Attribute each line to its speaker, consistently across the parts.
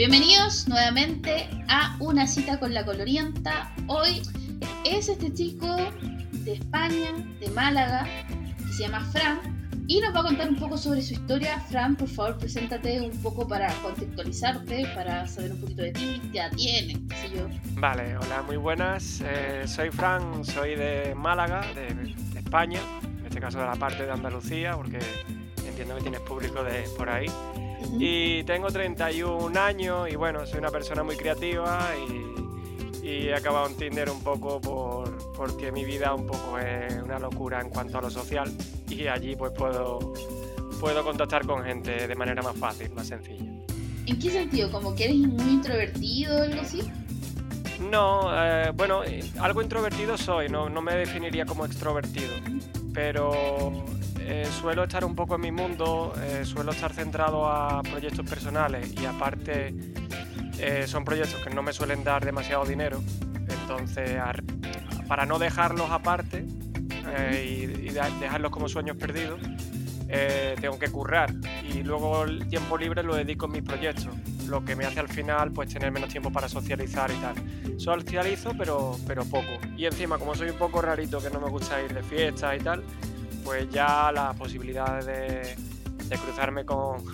Speaker 1: Bienvenidos nuevamente a una cita con la colorienta. Hoy es este chico de España, de Málaga, que se llama Fran, y nos va a contar un poco sobre su historia. Fran, por favor, preséntate un poco para contextualizarte, para saber un poquito de ti, ya tiene, qué sé yo.
Speaker 2: Vale, hola, muy buenas. Eh, soy Fran, soy de Málaga, de, de España, en este caso de la parte de Andalucía, porque entiendo que tienes público de por ahí. Y tengo 31 años y bueno, soy una persona muy creativa y, y he acabado en Tinder un poco por, porque mi vida un poco es una locura en cuanto a lo social y allí pues puedo, puedo contactar con gente de manera más fácil, más sencilla.
Speaker 1: ¿En qué sentido? ¿Como que eres muy introvertido o algo así?
Speaker 2: No, eh, bueno, algo introvertido soy, no, no me definiría como extrovertido, pero eh, suelo estar un poco en mi mundo, eh, suelo estar centrado a proyectos personales y aparte eh, son proyectos que no me suelen dar demasiado dinero, entonces para no dejarlos aparte y, dejarlos como sueños perdidos, tengo que currar. Y luego el tiempo libre lo dedico a mis proyectos, lo que me hace al final pues tener menos tiempo para socializar y tal. Socializo pero, pero poco. Y encima como soy un poco rarito que no me gusta ir de fiesta y tal, pues ya las posibilidades de, cruzarme con,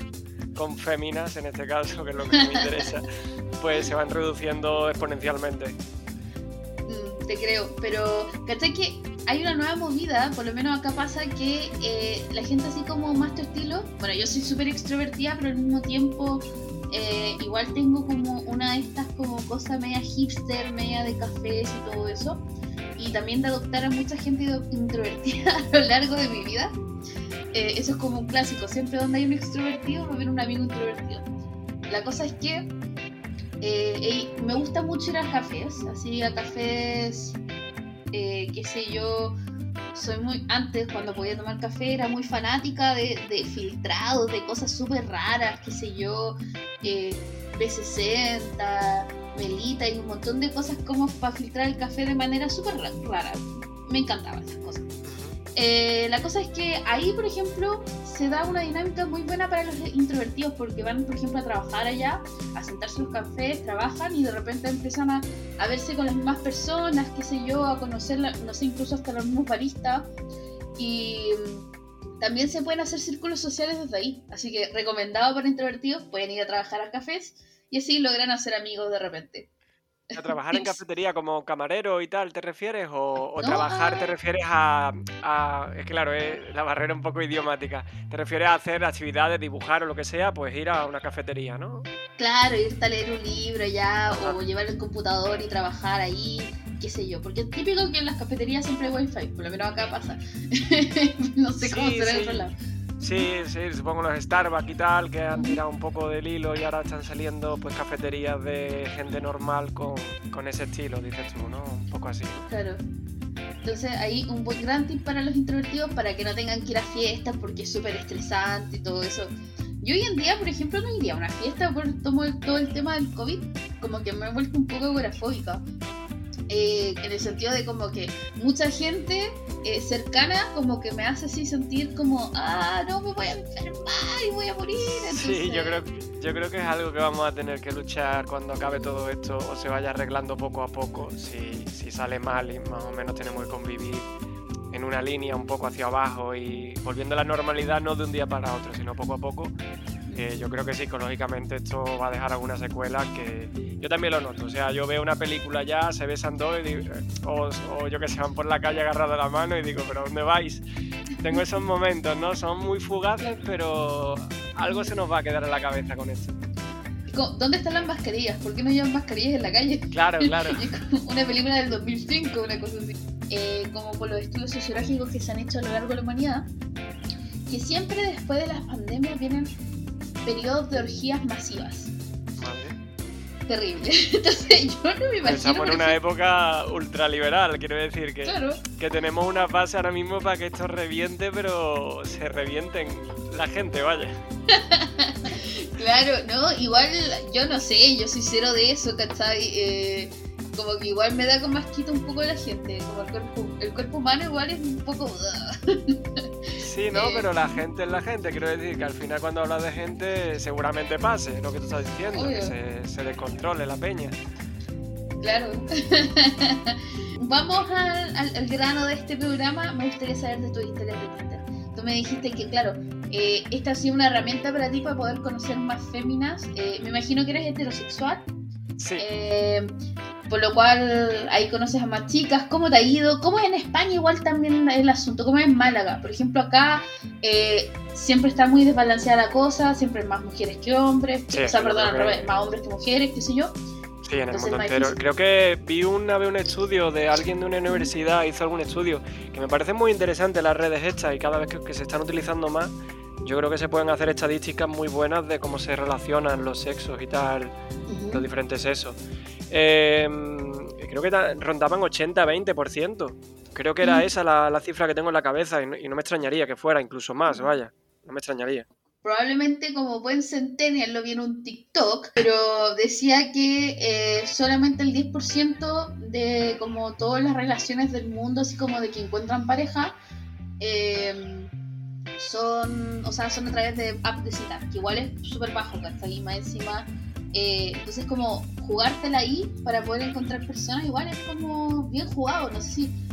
Speaker 2: con féminas, en este caso, que es lo que me interesa, pues se van reduciendo exponencialmente.
Speaker 1: Mm, te creo, pero ¿cachai que hay una nueva movida? Por lo menos acá pasa que eh, la gente así como más tu estilo, bueno, yo soy súper extrovertida, pero al mismo tiempo eh, igual tengo como una de estas como cosas media hipster, media de cafés y todo eso y también de adoptar a mucha gente introvertida a lo largo de mi vida. Eh, eso es como un clásico, siempre donde hay un extrovertido va a haber un amigo introvertido. La cosa es que eh, me gusta mucho ir a cafés, así a cafés, eh, qué sé yo, soy muy, antes cuando podía tomar café era muy fanática de, de filtrados, de cosas súper raras, qué sé yo, B60, melita y un montón de cosas como para filtrar el café de manera súper rara. Me encantaban esas cosas. Eh, la cosa es que ahí, por ejemplo, se da una dinámica muy buena para los introvertidos porque van, por ejemplo, a trabajar allá, a sentarse los cafés, trabajan y de repente empiezan a, a verse con las mismas personas, qué sé yo, a conocer, no sé, incluso hasta los mismos baristas. Y también se pueden hacer círculos sociales desde ahí. Así que recomendado para introvertidos, pueden ir a trabajar a cafés y así logran hacer amigos de repente.
Speaker 2: ¿A trabajar en cafetería como camarero y tal, te refieres? ¿O, trabajar te refieres a, Es claro, es la barrera un poco idiomática. ¿Te refieres a hacer actividades, dibujar o lo que sea? Pues ir a una cafetería, ¿no?
Speaker 1: Claro, irte a leer un libro ya, o llevar el computador y trabajar ahí, qué sé yo. Porque es típico que en las cafeterías siempre hay wifi, por lo menos acá pasa. no sé cómo será en otro lado.
Speaker 2: Sí, sí, supongo los Starbucks y tal, que han tirado un poco del hilo y ahora están saliendo pues cafeterías de gente normal con, con ese estilo, dices tú, ¿no? Un poco así.
Speaker 1: Claro. Entonces ahí un buen gran para los introvertidos para que no tengan que ir a fiestas porque es súper estresante y todo eso. Yo hoy en día, por ejemplo, no iría a una fiesta por todo el tema del COVID, como que me he vuelto un poco agorafóbica. Eh, en el sentido de como que mucha gente eh, cercana como que me hace así sentir como, ah, no, me voy a enfermar y voy a morir.
Speaker 2: Sí, yo creo, yo creo que es algo que vamos a tener que luchar cuando acabe todo esto o se vaya arreglando poco a poco, si, si sale mal y más o menos tenemos que convivir en una línea un poco hacia abajo y volviendo a la normalidad no de un día para otro, sino poco a poco yo creo que psicológicamente esto va a dejar alguna secuela que yo también lo noto. O sea, yo veo una película ya, se besan dos o, yo que sé, van por la calle agarrado la mano y digo, ¿pero dónde vais? Tengo esos momentos, ¿no? Son muy fugaces, pero algo se nos va a quedar en la cabeza con esto.
Speaker 1: ¿Dónde están las mascarillas? ¿Por qué no llevan mascarillas en la calle?
Speaker 2: Claro, claro.
Speaker 1: una película del 2005, una cosa así. Eh, como por los estudios sociológicos que se han hecho a lo largo de la humanidad, que siempre después de las pandemias vienen periodos de orgías masivas. Terrible. Entonces yo no me imagino.
Speaker 2: Estamos en una época ultraliberal, quiero decir que, que tenemos una base ahora mismo para que esto reviente, pero se revienten la gente, vaya.
Speaker 1: claro, no, igual yo no sé, yo soy cero de eso, ¿cachai? Eh, como que igual me da como asquito un poco la gente, como el cuerpo, el cuerpo humano igual es un poco...
Speaker 2: Sí, no, pero la gente es la gente. Quiero decir que al final cuando hablas de gente seguramente pase lo que tú estás diciendo, que se, se descontrole la peña.
Speaker 1: Claro. Vamos al, grano de este programa. Me gustaría saber de tu historia de Tinder. Tú me dijiste que, claro, eh, esta ha sido una herramienta para ti para poder conocer más féminas. Eh, me imagino que eres heterosexual.
Speaker 2: Sí.
Speaker 1: Eh, por lo cual ahí conoces a más chicas. ¿Cómo te ha ido? ¿Cómo es en España igual también el asunto? ¿Cómo es en Málaga? Por ejemplo, acá siempre está muy desbalanceada la cosa, siempre hay más mujeres que hombres, o sea, perdón, al revés, más hombres que mujeres, qué sé yo.
Speaker 2: Sí, en el mundo entero. Creo que vi una vez un estudio de alguien de una universidad, hizo algún estudio, que me parece muy interesante las redes estas y cada vez que, se están utilizando más, yo creo que se pueden hacer estadísticas muy buenas de cómo se relacionan los sexos y tal, los diferentes sexos. Em, creo que rondaban 80-20%. Creo que era esa la, cifra que tengo en la cabeza y no me extrañaría que fuera incluso más, vaya. No me extrañaría
Speaker 1: probablemente como buen centennial lo vi en un TikTok, pero decía que eh, solamente el 10% de como todas las relaciones del mundo, así como de que encuentran pareja, em, son, o sea, son a través de app de cita, que igual es súper bajo, ahí Más encima. Eh, entonces como jugártela ahí para poder encontrar personas, igual es como bien jugado, no sé si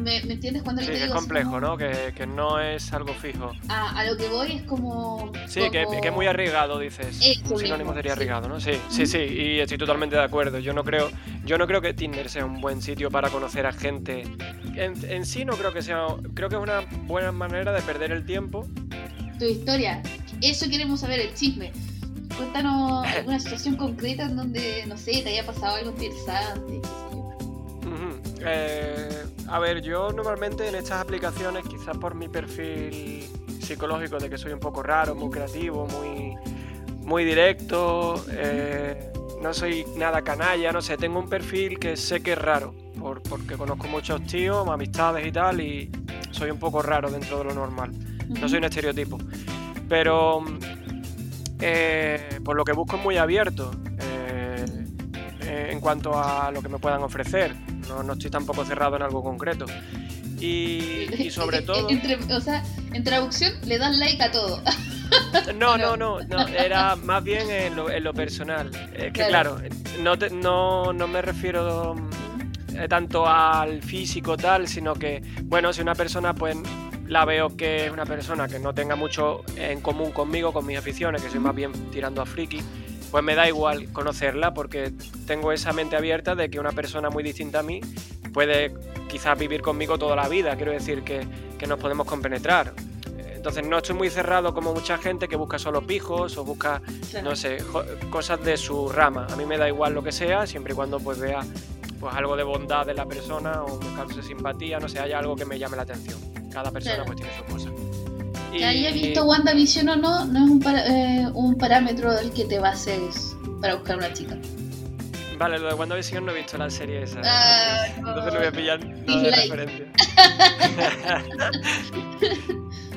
Speaker 1: ¿Me, entiendes cuando
Speaker 2: sí,
Speaker 1: te
Speaker 2: digo? es complejo, ¿no? Que, que, no es algo fijo.
Speaker 1: A, a, lo que voy es como...
Speaker 2: Sí, Que, que, es muy arriesgado, dices. un sinónimo sería arriesgado, ¿no? Sí, sí, sí, y estoy totalmente de acuerdo. Yo no creo, yo no creo que Tinder sea un buen sitio para conocer a gente. En, en sí no creo que sea... Creo que es una buena manera de perder el tiempo.
Speaker 1: Tu historia. Eso queremos saber, el chisme. Cuéntanos alguna situación concreta en donde, no sé, te haya pasado algo interesante,
Speaker 2: eh, a ver, yo normalmente en estas aplicaciones, quizás por mi perfil psicológico de que soy un poco raro, muy creativo, muy, muy directo, eh, no soy nada canalla, no sé, tengo un perfil que sé que es raro, porque conozco muchos tíos, amistades y tal, y soy un poco raro dentro de lo normal. No soy un estereotipo. Pero eh, por lo que busco es muy abierto en cuanto a lo que me puedan ofrecer no, estoy tampoco cerrado en algo concreto. Y, sobre todo...
Speaker 1: o sea, en traducción le das like a todo.
Speaker 2: No, no, no, no, era más bien en lo, personal. Es que claro, no, no, no me refiero eh, tanto al físico tal, sino que, bueno, si una persona pues la veo que es una persona que no tenga mucho en común conmigo, con mis aficiones, que soy más bien tirando a friki, pues me da igual conocerla porque tengo esa mente abierta de que una persona muy distinta a mí puede quizás vivir conmigo toda la vida. Quiero decir que, nos podemos compenetrar. Entonces no estoy muy cerrado como mucha gente que busca solo pijos o busca, no sé, cosas de su rama. A mí me da igual lo que sea, siempre y cuando pues vea pues algo de bondad de la persona o me cause simpatía, no sé, haya algo que me llame la atención. Cada persona pues tiene su cosa.
Speaker 1: Que haya visto WandaVision o no, no es un, eh, un parámetro del que te bases para buscar una chica.
Speaker 2: Vale, lo de WandaVision no he visto la serie esa. Ah, entonces no voy a pillar nada de referencia.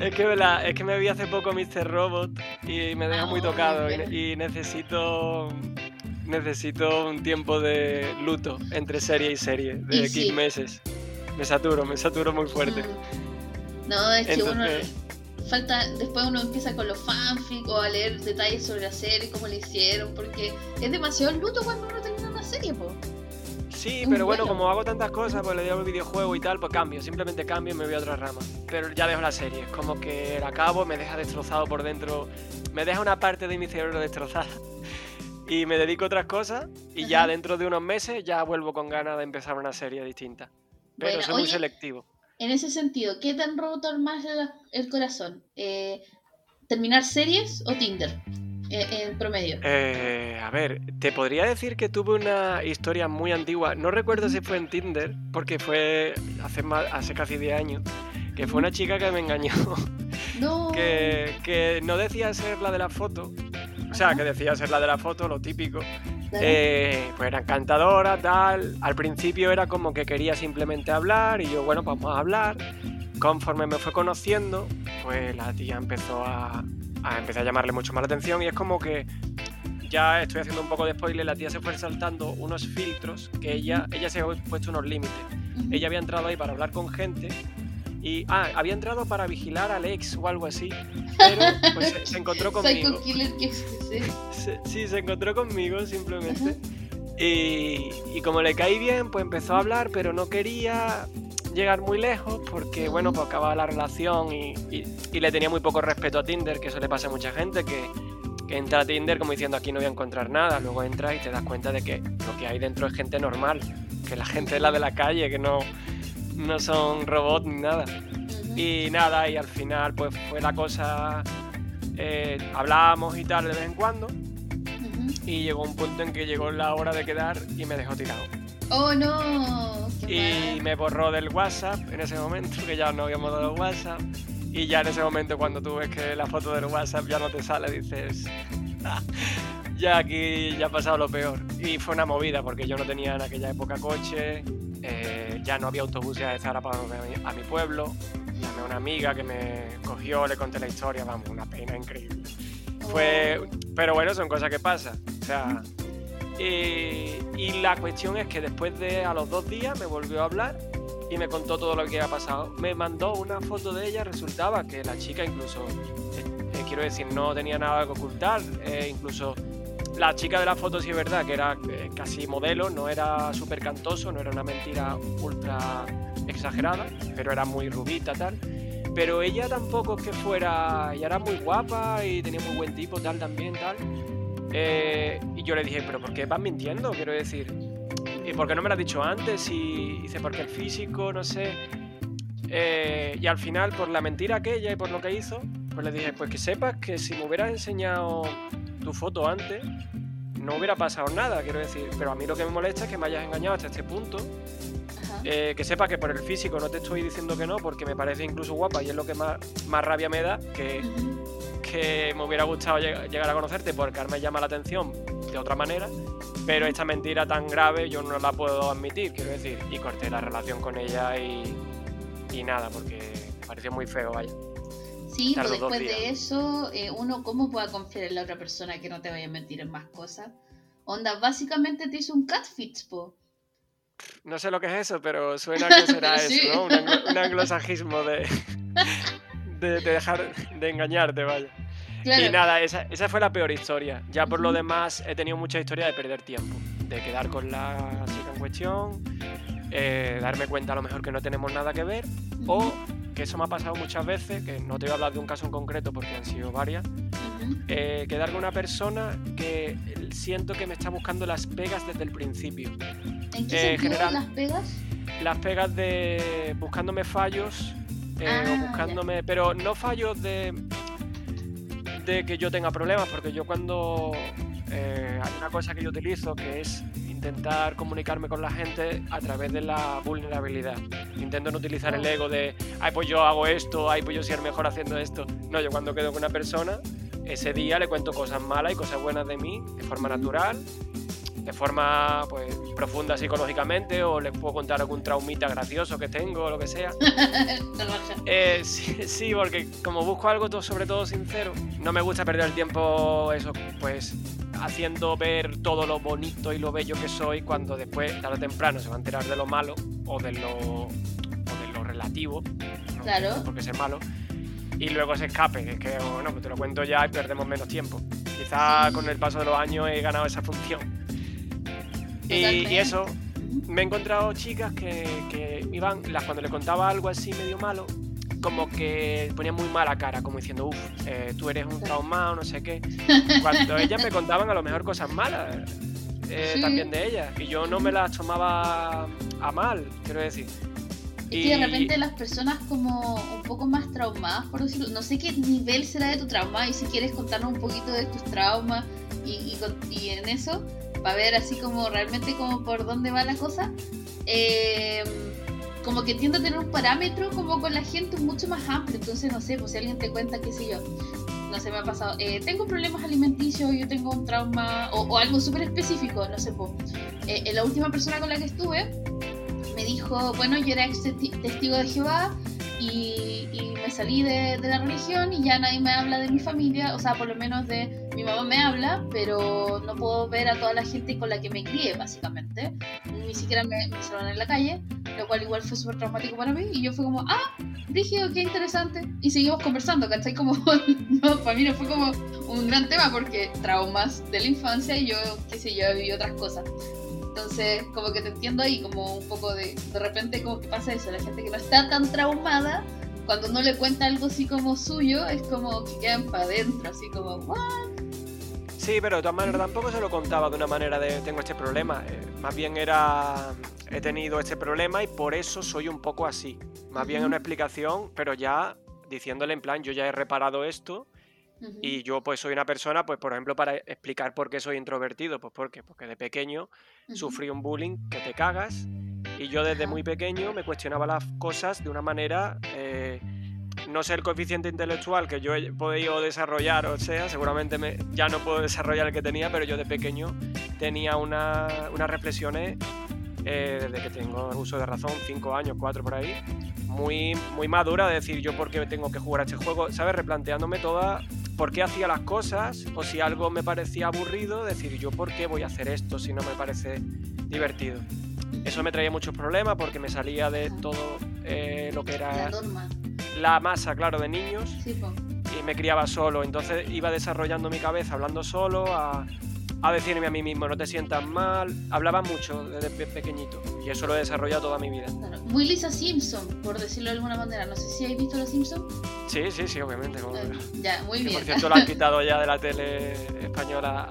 Speaker 2: es, que me es que me vi hace poco Mr. Robot y me deja muy ah, tocado y, necesito necesito un tiempo de luto entre serie y serie, de X meses. Me saturo, me saturo muy fuerte.
Speaker 1: Mm. No, es que uno falta, después uno empieza con los fanfics o a leer detalles sobre la serie, cómo le hicieron, porque es demasiado luto cuando uno termina una serie, po.
Speaker 2: Sí, pero bueno, como hago tantas cosas, pues le doy al videojuego y tal, pues cambio, simplemente cambio y me voy a otra rama. Pero ya dejo la serie, es como que la acabo, me deja destrozado por dentro, me deja una parte de mi cerebro destrozada. Y me dedico a otras cosas y ya dentro de unos meses ya vuelvo con ganas de empezar una serie distinta. Pero soy muy selectivo
Speaker 1: en ese sentido, ¿qué te han roto más el, corazón? Eh, ¿Terminar series o Tinder? Eh, en promedio.
Speaker 2: Eh, a ver, te podría decir que tuve una historia muy antigua. No recuerdo si fue en Tinder, porque fue hace, hace casi 10 años. Que fue una chica que me engañó.
Speaker 1: No.
Speaker 2: que, que no decía ser la de la foto. O sea, que decía ser la de la foto, lo típico. Eh, pues era encantadora, tal. Al principio era como que quería simplemente hablar y yo, bueno, pues vamos a hablar. Conforme me fue conociendo, pues la tía empezó a, a empezar a llamarle mucho más la atención y es como que ya estoy haciendo un poco de spoiler, la tía se fue saltando unos filtros que ella, ella se había puesto unos límites. Ella había entrado ahí para hablar con gente Y, ah, había entrado para vigilar al ex o algo así. Pero pues, se, encontró conmigo.
Speaker 1: Que
Speaker 2: sí, se encontró conmigo simplemente. Y, y, como le caí bien, pues empezó a hablar, pero no quería llegar muy lejos porque, bueno, pues acababa la relación y, y, le tenía muy poco respeto a Tinder, que eso le pasa a mucha gente, que, que, entra a Tinder como diciendo aquí no voy a encontrar nada, luego entras y te das cuenta de que lo que hay dentro es gente normal, que la gente es la de la calle, que no, no son robots ni nada. Y nada, y al final pues fue la cosa, eh, hablábamos y tal de vez en cuando, y llegó un punto en que llegó la hora de quedar y me dejó tirado.
Speaker 1: ¡Oh, no!
Speaker 2: y me borró del WhatsApp en ese momento, que ya no habíamos dado WhatsApp. Y ya en ese momento cuando tú ves que la foto del WhatsApp ya no te sale, dices, ah, ya aquí ya ha pasado lo peor. Y fue una movida porque yo no tenía en aquella época coche, eh, ya no había autobuses de Zara para a mi pueblo. Llamé a una amiga que me cogió, le conté la historia, vamos, una pena increíble. Fue, oh. pero bueno, son cosas que pasan. O sea, eh, y la cuestión es que después de a los dos días me volvió a hablar y me contó todo lo que había pasado. Me mandó una foto de ella, resultaba que la chica incluso, eh, eh, quiero decir, no tenía nada que ocultar, incluso la chica de la foto sí es verdad que era casi modelo, no era súper cantoso, no era una mentira ultra exagerada, pero era muy rubita tal. Pero ella tampoco es que fuera, ella era muy guapa y tenía muy buen tipo tal también tal. Eh, y yo le dije, pero ¿por qué vas mintiendo? Quiero decir, ¿y por qué no me lo has dicho antes? Y dice, porque el físico, no sé. Eh, y al final, por la mentira aquella y por lo que hizo, pues le dije, pues que sepas que si me hubieras enseñado tu foto antes, no hubiera pasado nada, quiero decir. Pero a mí lo que me molesta es que me hayas engañado hasta este punto. Eh, que sepas que por el físico no te estoy diciendo que no, porque me parece incluso guapa y es lo que más, más rabia me da, que que me hubiera gustado llegar a conocerte porque me llama la atención de otra manera, pero esta mentira tan grave yo no la puedo admitir, quiero decir, y corté la relación con ella y, y nada, porque me pareció muy feo, vaya.
Speaker 1: Sí, pero pues después de eso, eh, uno cómo puede confiar en la otra persona que no te vaya a mentir en más cosas. Onda, básicamente te hizo un catfish, po.
Speaker 2: No sé lo que es eso, pero suena que será eso, ¿no? Un, anglosajismo de, de, dejar de engañarte, vaya. Y nada, esa, esa, fue la peor historia. Ya por lo demás he tenido mucha historia de perder tiempo, de quedar con la chica en cuestión, eh, darme cuenta a lo mejor que no tenemos nada que ver, o que eso me ha pasado muchas veces, que no te voy a hablar de un caso en concreto porque han sido varias, eh, quedar con una persona que siento que me está buscando las pegas desde el principio.
Speaker 1: ¿En qué eh, las pegas?
Speaker 2: Las pegas de buscándome fallos eh, o ah, buscándome, pero no fallos de, de que yo tenga problemas, porque yo cuando eh, hay una cosa que yo utilizo que es intentar comunicarme con la gente a través de la vulnerabilidad. Intento no utilizar el ego de, ay, pues yo hago esto, ay, pues yo soy el mejor haciendo esto. No, yo cuando quedo con una persona, ese día le cuento cosas malas y cosas buenas de mí de forma natural de forma pues, profunda psicológicamente o les puedo contar algún traumita gracioso que tengo o lo que sea. eh, sí, porque como busco algo todo, sobre todo sincero, no me gusta perder el tiempo eso, pues haciendo ver todo lo bonito y lo bello que soy cuando después, tarde o temprano, se va a enterar de lo malo o de lo, o de lo relativo.
Speaker 1: Claro.
Speaker 2: Porque ser malo. Y luego se escape, es que, bueno, pues te lo cuento ya y perdemos menos tiempo. Quizá con el paso de los años he ganado esa función. Y, eso, me he encontrado chicas que, iban, las, cuando le contaba algo así medio malo, como que ponían muy mala cara, como diciendo, uff, eh, tú eres un traumado, no sé qué. Cuando ellas me contaban a lo mejor cosas malas eh, también de ellas, y yo no me las tomaba a mal, quiero decir.
Speaker 1: y... que de repente las personas como un poco más traumadas, por decirlo, no sé qué nivel será de tu trauma y si quieres contarnos un poquito de tus traumas y, y en eso, para ver así como realmente como por dónde va la cosa, eh, como que tiendo a tener un parámetro como con la gente mucho más amplio, entonces no sé, pues si alguien te cuenta, qué sé yo, no sé, me ha pasado, eh, tengo problemas alimenticios, yo tengo un trauma o, algo súper específico, no sé, pues, eh, la última persona con la que estuve me dijo, bueno, yo era ex testigo de Jehová, y, me salí de, la religión y ya nadie me habla de mi familia, o sea, por lo menos de mi mamá me habla, pero no puedo ver a toda la gente con la que me crié, básicamente. Ni siquiera me, me saludan en la calle. lo cual igual fue súper traumático para mí. Y yo fue como, ah, dije, qué interesante. Y seguimos conversando, ¿cachai? Como, no, para mí no fue como un gran tema porque traumas de la infancia y yo, qué sé yo, he vivido otras cosas. Entonces, como que te entiendo ahí, como un poco de, de repente, como que pasa eso, la gente que no está tan traumada, cuando uno le cuenta algo así como suyo, es como que quedan para adentro, así como, ¿what?
Speaker 2: Sí, pero de todas maneras tampoco se lo contaba de una manera de tengo este problema. Eh, más bien era he tenido este problema y por eso soy un poco así. Más bien una explicación, pero ya diciéndole en plan, yo ya he reparado esto y yo pues soy una persona, pues por ejemplo, para explicar por qué soy introvertido, pues ¿por qué? porque de pequeño sufrí un bullying que te cagas y yo desde muy pequeño me cuestionaba las cosas de una manera... Eh, no sé el coeficiente intelectual que yo he podido desarrollar, o sea, seguramente me, ya no puedo desarrollar el que tenía, pero yo de pequeño tenía una, unas reflexiones eh, desde que tengo uso de razón, 5 años, 4 por ahí, muy, muy madura de decir yo por qué tengo que jugar a este juego, ¿sabes? Replanteándome toda por qué hacía las cosas o si algo me parecía aburrido, decir yo por qué voy a hacer esto si no me parece divertido. Eso me traía muchos problemas porque me salía de todo eh, lo que era masa, claro, de niños. y me criaba solo, entonces iba desarrollando mi cabeza hablando solo a a decirme a mí mismo, no te sientas mal. Hablaba mucho desde pequeñito y eso lo he desarrollado toda mi vida.
Speaker 1: Muy Lisa Simpson, por decirlo de alguna manera. No sé si habéis visto Los Simpsons.
Speaker 2: Sí, sí, sí, obviamente.
Speaker 1: Eh, ya, muy bien.
Speaker 2: Por cierto, lo han quitado ya de la tele española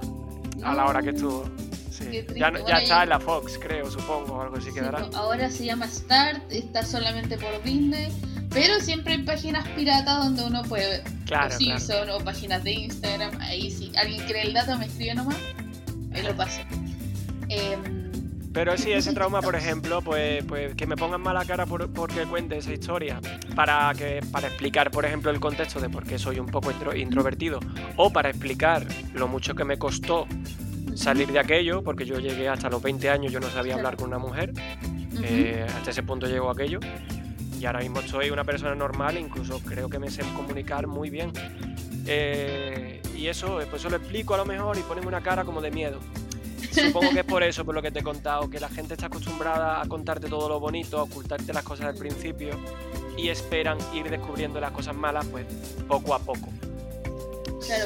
Speaker 2: a la hora que estuvo. Sí. Ya, ya está en la Fox, creo, supongo, algo así quedará.
Speaker 1: ahora se llama Start, está solamente por Disney. Pero siempre hay páginas piratas donde uno puede ver
Speaker 2: claro,
Speaker 1: Simpson o páginas de Instagram. Ahí si alguien cree el dato me escribe nomás. Ahí lo paso. Em,
Speaker 2: pero sí, ese trauma, por ejemplo, pues, pues que me pongan mala cara por, porque cuente esa historia, para, que, para explicar, por ejemplo, el contexto de por qué soy un poco introvertido, o para explicar lo mucho que me costó salir de aquello, porque yo llegué hasta los 20 años, yo no sabía hablar con una mujer, eh, hasta ese punto llegó aquello, y ahora mismo soy una persona normal, incluso creo que me sé comunicar muy bien. Eh, y eso, pues eso lo explico a lo mejor y ponen una cara como de miedo. Supongo que es por eso, por lo que te he contado, que la gente está acostumbrada a contarte todo lo bonito, a ocultarte las cosas al principio y esperan ir descubriendo las cosas malas, pues poco a poco.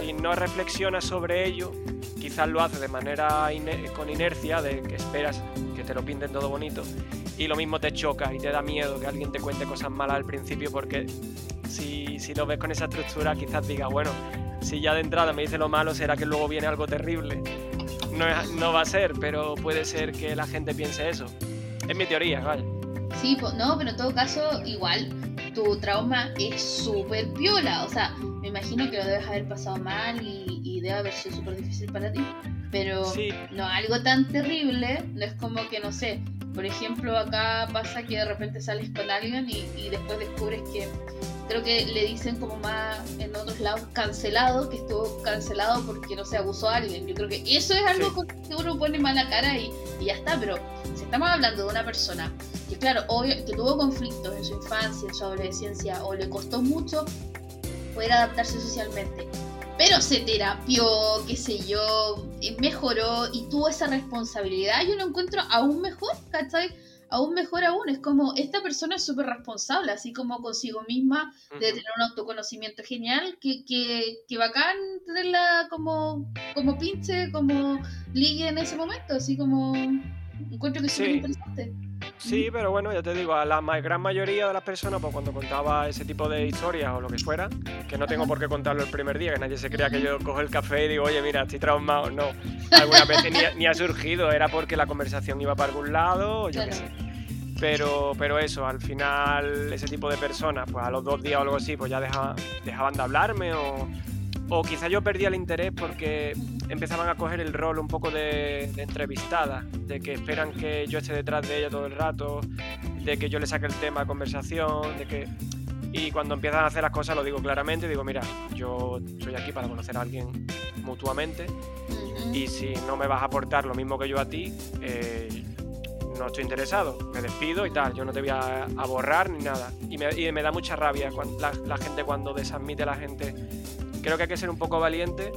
Speaker 2: Si no reflexionas sobre ello, quizás lo haces de manera con inercia, de que esperas que te lo pinten todo bonito y lo mismo te choca y te da miedo que alguien te cuente cosas malas al principio porque si, si lo ves con esa estructura quizás diga, bueno, si ya de entrada me dice lo malo, será que luego viene algo terrible. No, no va a ser, pero puede ser que la gente piense eso. Es mi teoría, vale.
Speaker 1: Sí, no, pero en todo caso, igual, tu trauma es súper piola. O sea, me imagino que lo debes haber pasado mal y, y debe haber sido súper difícil para ti. Pero no algo tan terrible, no es como que, no sé, por ejemplo, acá pasa que de repente sales con alguien y, después descubres que creo que le dicen como más en otros lados cancelado, que estuvo cancelado porque no se abusó a alguien. Yo creo que eso es algo que uno pone mala cara y, ya está, pero si estamos hablando de una persona que claro, obvio, que tuvo conflictos en su infancia, en su adolescencia o le costó mucho poder adaptarse socialmente pero se terapió, qué sé yo, mejoró y tuvo esa responsabilidad, yo lo encuentro aún mejor, ¿cachai? Aún mejor aún, es como esta persona es súper responsable, así como consigo misma, de tener un autoconocimiento genial, que, que, que bacán tenerla como, como pinche, como ligue en ese momento, así como encuentro que es súper interesante.
Speaker 2: Sí, pero bueno, ya te digo, a la gran mayoría de las personas, pues cuando contaba ese tipo de historias o lo que fuera, que no tengo por qué contarlo el primer día, que nadie se crea que yo cojo el café y digo, oye, mira, estoy traumado. No, alguna vez ni, ha surgido, era porque la conversación iba para algún lado, o yo qué sé. Pero, pero eso, al final, ese tipo de personas, pues a los dos días o algo así, pues ya dejaban de hablarme o o quizá yo perdía el interés porque empezaban a coger el rol un poco de, entrevistada, de que esperan que yo esté detrás de ella todo el rato, de que yo le saque el tema a conversación, de que... Y cuando empiezan a hacer las cosas lo digo claramente, digo, mira, yo soy aquí para conocer a alguien mutuamente y si no me vas a aportar lo mismo que yo a ti, eh, no estoy interesado, me despido y tal, yo no te voy a, borrar ni nada. Y me, da mucha rabia la, la gente cuando desadmite a la gente creo que hay que ser un poco valiente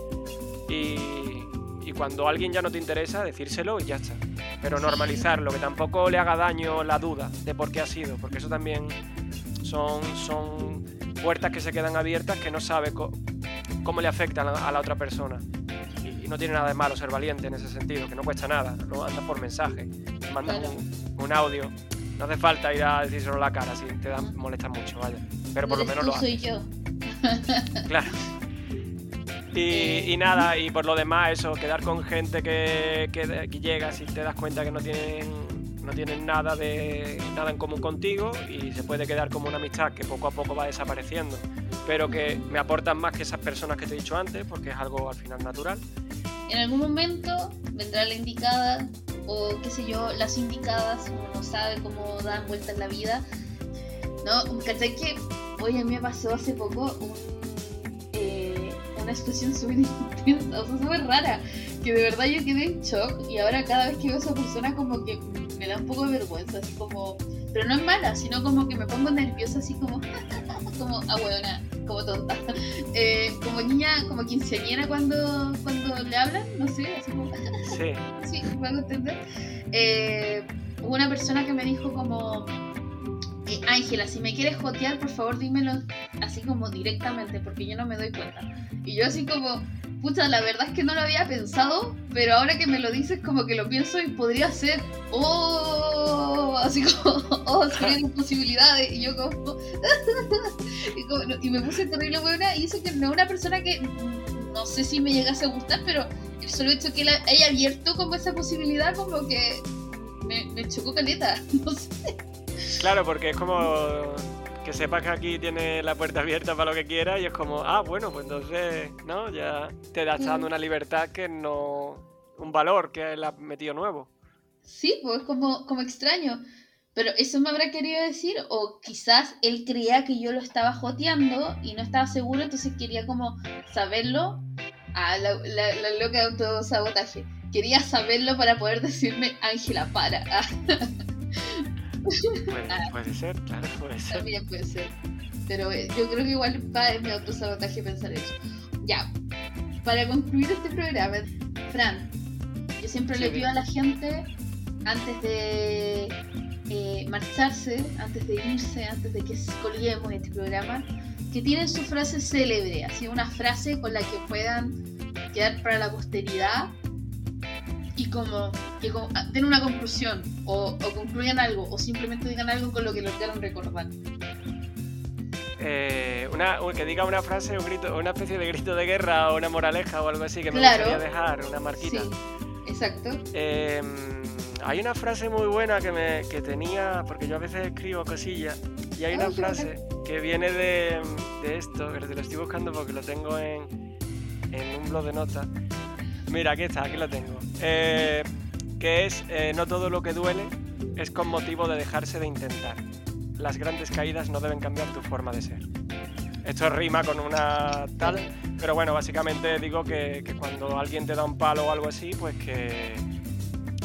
Speaker 2: y, cuando alguien ya no te interesa, decírselo y ya está. pero normalizarlo, que tampoco le haga daño la duda de por qué ha sido, porque eso también son, son puertas que se quedan abiertas que no sabe cómo le afectan a la otra persona. Y, no tiene nada de malo ser valiente en ese sentido, que no cuesta nada, no anda por mensaje, manda un, audio. No hace falta ir a decírselo la cara si te da, molesta mucho, vaya. Pero por lo menos lo hace.
Speaker 1: soy yo.
Speaker 2: claro. Y, nada, y por lo demás, eso, quedar con gente que, que, que llegas y te das cuenta que no tienen, no tienen nada, de, nada en común contigo y se puede quedar como una amistad que poco a poco va desapareciendo, pero que me aportan más que esas personas que te he dicho antes, porque es algo al final natural.
Speaker 1: En algún momento vendrá la indicada o qué sé yo, las indicadas, uno no sabe cómo dan vueltas la vida. ¿No? ¿Cachai que hoy a mí me pasó hace poco un una expresión súper intensa, o sea, súper rara, que de verdad yo quedé en shock y ahora cada vez que veo a esa persona como que me da un poco de vergüenza, así como, pero no es mala, sino como que me pongo nerviosa, así como, como abuela, como tonta, eh, como niña, como quinceañera cuando, cuando le hablan, no sé, así como, sí, sí, me hago entender. Eh, hubo una persona que me dijo como Ángela, si me quieres jotear, por favor dímelo así como directamente, porque yo no me doy cuenta. Y yo así como, pucha, la verdad es que no lo había pensado, pero ahora que me lo dices como que lo pienso y podría ser, oh, así como, oh, serían posibilidades. Y yo como, y, me puse terrible buena y eso que no es una persona que no sé si me llegase a gustar, pero el solo hecho que la haya abierto como esa posibilidad como que me, me chocó caleta, no sé.
Speaker 2: Claro, porque es como que sepas que aquí tiene la puerta abierta para lo que quieras y es como, ah, bueno, pues entonces, ¿no? Ya te das dando una libertad que no. un valor que él ha metido nuevo.
Speaker 1: Sí, pues como, como extraño. Pero eso me habrá querido decir, o quizás él creía que yo lo estaba joteando y no estaba seguro, entonces quería como saberlo. Ah, la, la, loca de autosabotaje. Quería saberlo para poder decirme, Ángela, para.
Speaker 2: Puede, ser, claro, puede ser.
Speaker 1: También puede ser. Pero eh, yo creo que igual va en mi autosabotaje pensar eso. Ya, para concluir este programa, Fran, yo siempre le pido a la gente, antes de eh, marcharse, antes de irse, antes de que colguemos este programa, que tienen su frase célebre, así una frase con la que puedan quedar para la posteridad y como que ah, den una conclusión o, concluyan algo o simplemente digan algo con lo que lo quieran recordar.
Speaker 2: Eh, una, que diga una frase, un grito, una especie de grito de guerra o una moraleja o algo así que me gustaría dejar, una marquita. Sí,
Speaker 1: exacto.
Speaker 2: Em, hay una frase muy buena que, me, que tenía, porque yo a veces escribo cosillas, y hay una frase que viene de, de esto, que lo estoy buscando porque lo tengo en, en un blog de notas, Mira, aquí está, aquí lo tengo. Eh, que es eh, no todo lo que duele es con motivo de dejarse de intentar. Las grandes caídas no deben cambiar tu forma de ser. Esto rima con una tal, pero bueno, básicamente digo que, cuando alguien te da un palo o algo así, pues que,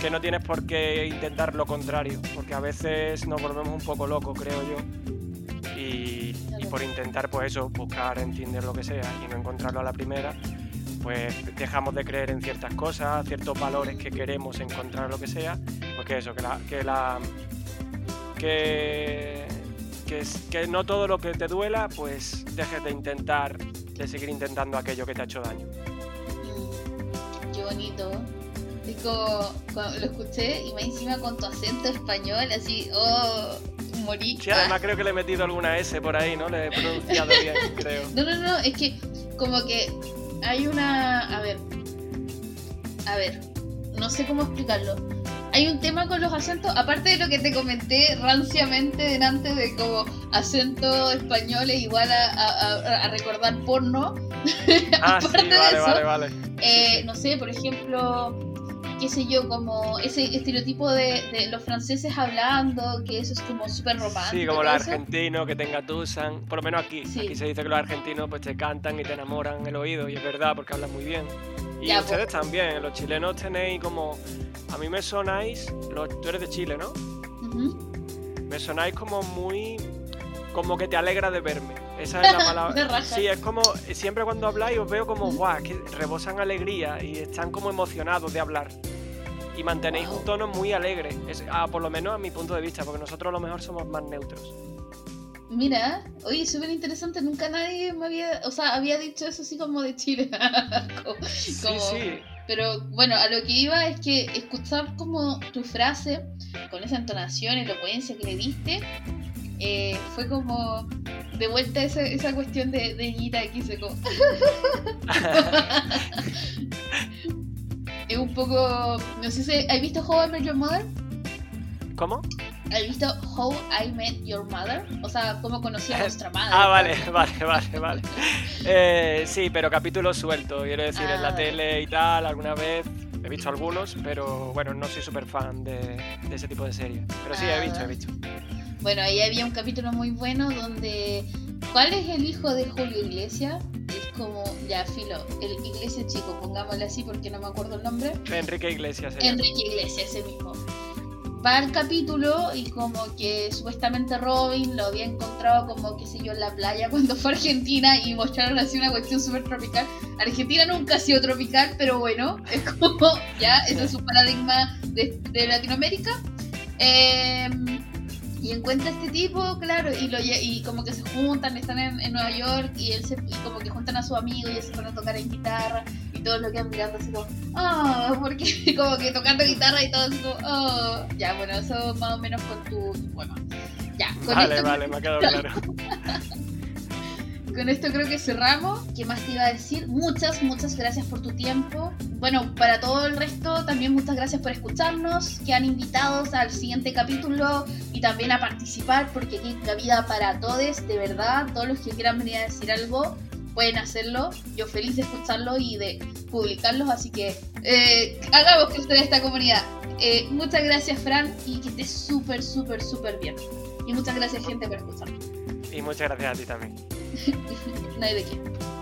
Speaker 2: que no tienes por qué intentar lo contrario, porque a veces nos volvemos un poco locos, creo yo. Y, y por intentar, pues eso, buscar, entender lo que sea y no encontrarlo a la primera, pues dejamos de creer en ciertas cosas, ciertos valores que queremos encontrar, lo que sea, pues que eso, que la, que la que, que, no todo lo que te duela, pues dejes de intentar, de seguir intentando aquello que te ha hecho daño.
Speaker 1: Qué bonito. Es como cuando lo escuché y más encima con tu acento español, así, oh, morí.
Speaker 2: Sí, además creo que le he metido alguna S por ahí, ¿no? Le he pronunciado bien, creo.
Speaker 1: No, no, no, es que como que hay una. A ver. A ver. No sé cómo explicarlo. Hay un tema con los acentos, aparte de lo que te comenté ranciamente delante de como acento español es igual a, recordar porno.
Speaker 2: Ah, aparte de eso, vale, vale.
Speaker 1: Eh, no sé, por ejemplo, qué sé yo, como ese estereotipo de, los franceses hablando, que eso es como súper romántico.
Speaker 2: Sí, como los argentinos que te engatusan, por lo menos aquí. Aquí se dice que los argentinos pues te cantan y te enamoran el oído, y es verdad, porque hablan muy bien. Y ustedes pues. también, los chilenos tenéis como... A mí me sonáis, los, tú eres de Chile, ¿no? Me sonáis como muy... como que te alegra de verme. Esa es la palabra. sí, es como, siempre cuando habláis os veo como, guau, que rebosan alegría y están como emocionados de hablar. Y mantenéis un tono muy alegre, es, ah, por lo menos a mi punto de vista, porque nosotros a lo mejor somos más neutros.
Speaker 1: Mira, oye, súper interesante, nunca nadie me había, o sea, había dicho eso así como de Chile.
Speaker 2: sí, sí.
Speaker 1: Pero bueno, a lo que iba es que escuchar como tu frase, con esa entonación, elocuencia que le diste, eh, fue como de vuelta esa, esa cuestión de, de que como... poco, no sé si, ¿has visto How I Met Your Mother?
Speaker 2: ¿Cómo?
Speaker 1: ¿Has visto How I Met Your Mother? O sea, cómo conocí a nuestra madre.
Speaker 2: Ah, vale, vale, vale, vale. Eh, sí, pero capítulos sueltos, quiero decir, en la ah. tele y tal, alguna vez he visto algunos, pero bueno, no soy súper fan de, ese tipo de series. Pero sí, he ah. visto, he visto.
Speaker 1: Bueno, ahí había un capítulo muy bueno donde... ¿Cuál es el hijo de Julio Iglesias? Como, ya, filo, el Iglesias chico, pongámosle así porque no me acuerdo el nombre.
Speaker 2: Enrique Iglesias.
Speaker 1: Enrique Iglesias, ese mismo va al capítulo y como que supuestamente Robin lo había encontrado como, qué sé yo, en la playa cuando fue a Argentina y mostraron así una cuestión súper tropical. Argentina nunca ha sido tropical, pero bueno, es como, ya, ese es un paradigma de, Latinoamérica. Em, y encuentra a este tipo, claro, y, lo, y como que se juntan, están en, Nueva York y él se, y como que juntan a su amigo y ellos se van a tocar en guitarra y todos lo quedan mirando así como, oh, porque como que tocando guitarra y todo así como, oh, ya, bueno, eso más o menos con tu, bueno, ya.
Speaker 2: Con vale, vale, me ha quedado claro.
Speaker 1: con esto creo que cerramos. ¿Qué más te iba a decir? Muchas, muchas gracias por tu tiempo. Bueno, para todo el resto, también muchas gracias por escucharnos. Quedan invitados al siguiente capítulo y también a participar porque aquí hay cabida para todos, de verdad. Todos los que quieran venir a decir algo, pueden hacerlo. Yo feliz de escucharlo y de publicarlos, así que eh, hagamos que esté esta comunidad. Eh, muchas gracias, Fran, y que estés súper, súper, súper bien. Y muchas gracias, gente, por escucharnos.
Speaker 2: Y muchas gracias a ti también.
Speaker 1: no hay de qué.